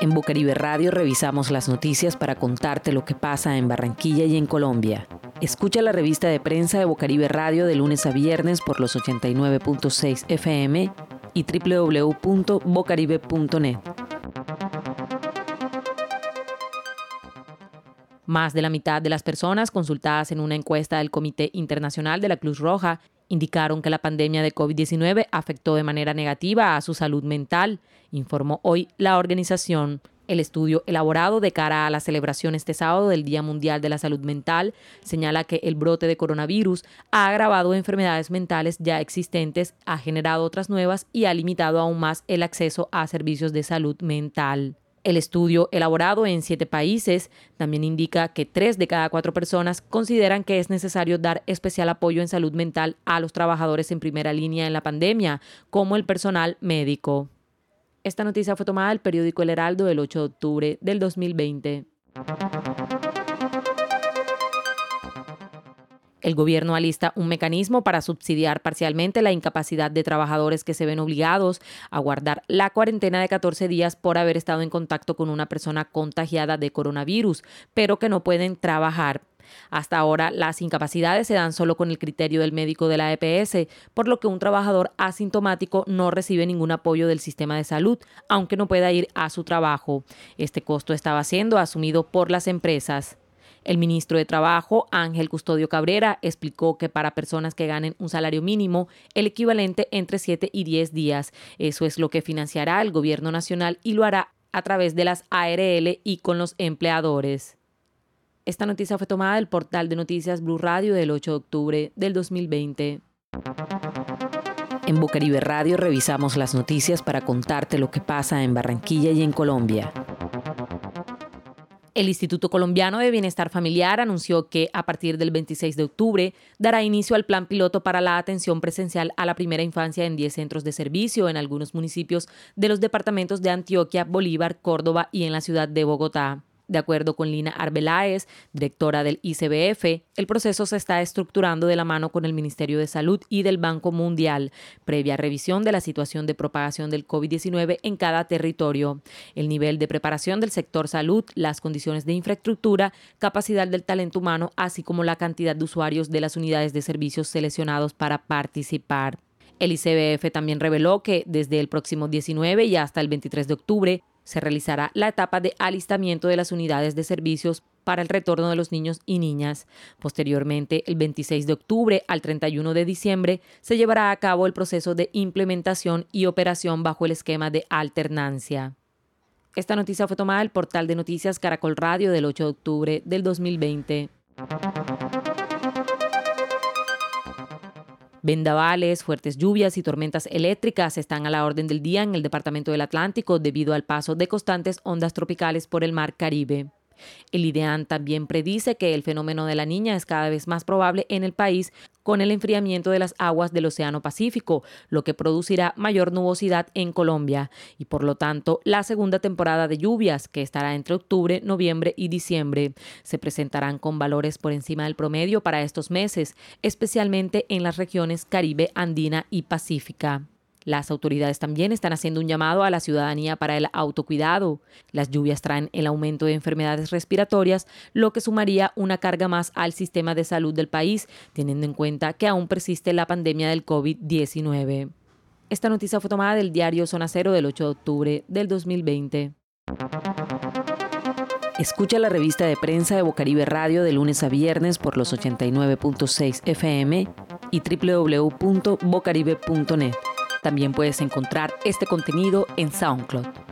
En Bocaribe Radio revisamos las noticias para contarte lo que pasa en Barranquilla y en Colombia. Escucha la revista de prensa de Bocaribe Radio de lunes a viernes por los 89.6 FM y www.bocaribe.net. Más de la mitad de las personas consultadas en una encuesta del Comité Internacional de la Cruz Roja indicaron que la pandemia de COVID-19 afectó de manera negativa a su salud mental, informó hoy la organización. El estudio elaborado de cara a la celebración este sábado del Día Mundial de la Salud Mental señala que el brote de coronavirus ha agravado enfermedades mentales ya existentes, ha generado otras nuevas y ha limitado aún más el acceso a servicios de salud mental. El estudio, elaborado en siete países, también indica que tres de cada cuatro personas consideran que es necesario dar especial apoyo en salud mental a los trabajadores en primera línea en la pandemia, como el personal médico. Esta noticia fue tomada del periódico El Heraldo el 8 de octubre del 2020. El gobierno alista un mecanismo para subsidiar parcialmente la incapacidad de trabajadores que se ven obligados a guardar la cuarentena de 14 días por haber estado en contacto con una persona contagiada de coronavirus, pero que no pueden trabajar. Hasta ahora, las incapacidades se dan solo con el criterio del médico de la EPS, por lo que un trabajador asintomático no recibe ningún apoyo del sistema de salud, aunque no pueda ir a su trabajo. Este costo estaba siendo asumido por las empresas. El ministro de Trabajo, Ángel Custodio Cabrera, explicó que para personas que ganen un salario mínimo, el equivalente entre 7 y 10 días. Eso es lo que financiará el gobierno nacional y lo hará a través de las ARL y con los empleadores. Esta noticia fue tomada del portal de noticias Blue Radio del 8 de octubre del 2020. En Bucaribe Radio revisamos las noticias para contarte lo que pasa en Barranquilla y en Colombia. El Instituto Colombiano de Bienestar Familiar anunció que a partir del 26 de octubre dará inicio al plan piloto para la atención presencial a la primera infancia en 10 centros de servicio en algunos municipios de los departamentos de Antioquia, Bolívar, Córdoba y en la ciudad de Bogotá. De acuerdo con Lina Arbeláez, directora del ICBF, el proceso se está estructurando de la mano con el Ministerio de Salud y del Banco Mundial, previa revisión de la situación de propagación del COVID-19 en cada territorio, el nivel de preparación del sector salud, las condiciones de infraestructura, capacidad del talento humano, así como la cantidad de usuarios de las unidades de servicios seleccionados para participar. El ICBF también reveló que desde el próximo 19 y hasta el 23 de octubre se realizará la etapa de alistamiento de las unidades de servicios para el retorno de los niños y niñas. Posteriormente, el 26 de octubre al 31 de diciembre, se llevará a cabo el proceso de implementación y operación bajo el esquema de alternancia. Esta noticia fue tomada del portal de noticias Caracol Radio del 8 de octubre del 2020. Vendavales, fuertes lluvias y tormentas eléctricas están a la orden del día en el departamento del Atlántico debido al paso de constantes ondas tropicales por el mar Caribe. El IDEAN también predice que el fenómeno de la niña es cada vez más probable en el país con el enfriamiento de las aguas del Océano Pacífico, lo que producirá mayor nubosidad en Colombia y por lo tanto la segunda temporada de lluvias, que estará entre octubre, noviembre y diciembre, se presentarán con valores por encima del promedio para estos meses, especialmente en las regiones Caribe, Andina y Pacífica. Las autoridades también están haciendo un llamado a la ciudadanía para el autocuidado. Las lluvias traen el aumento de enfermedades respiratorias, lo que sumaría una carga más al sistema de salud del país, teniendo en cuenta que aún persiste la pandemia del COVID-19. Esta noticia fue tomada del diario Zona Cero del 8 de octubre del 2020. Escucha la revista de prensa de Bocaribe Radio de lunes a viernes por los 89.6 FM y www.bocaribe.net. También puedes encontrar este contenido en SoundCloud.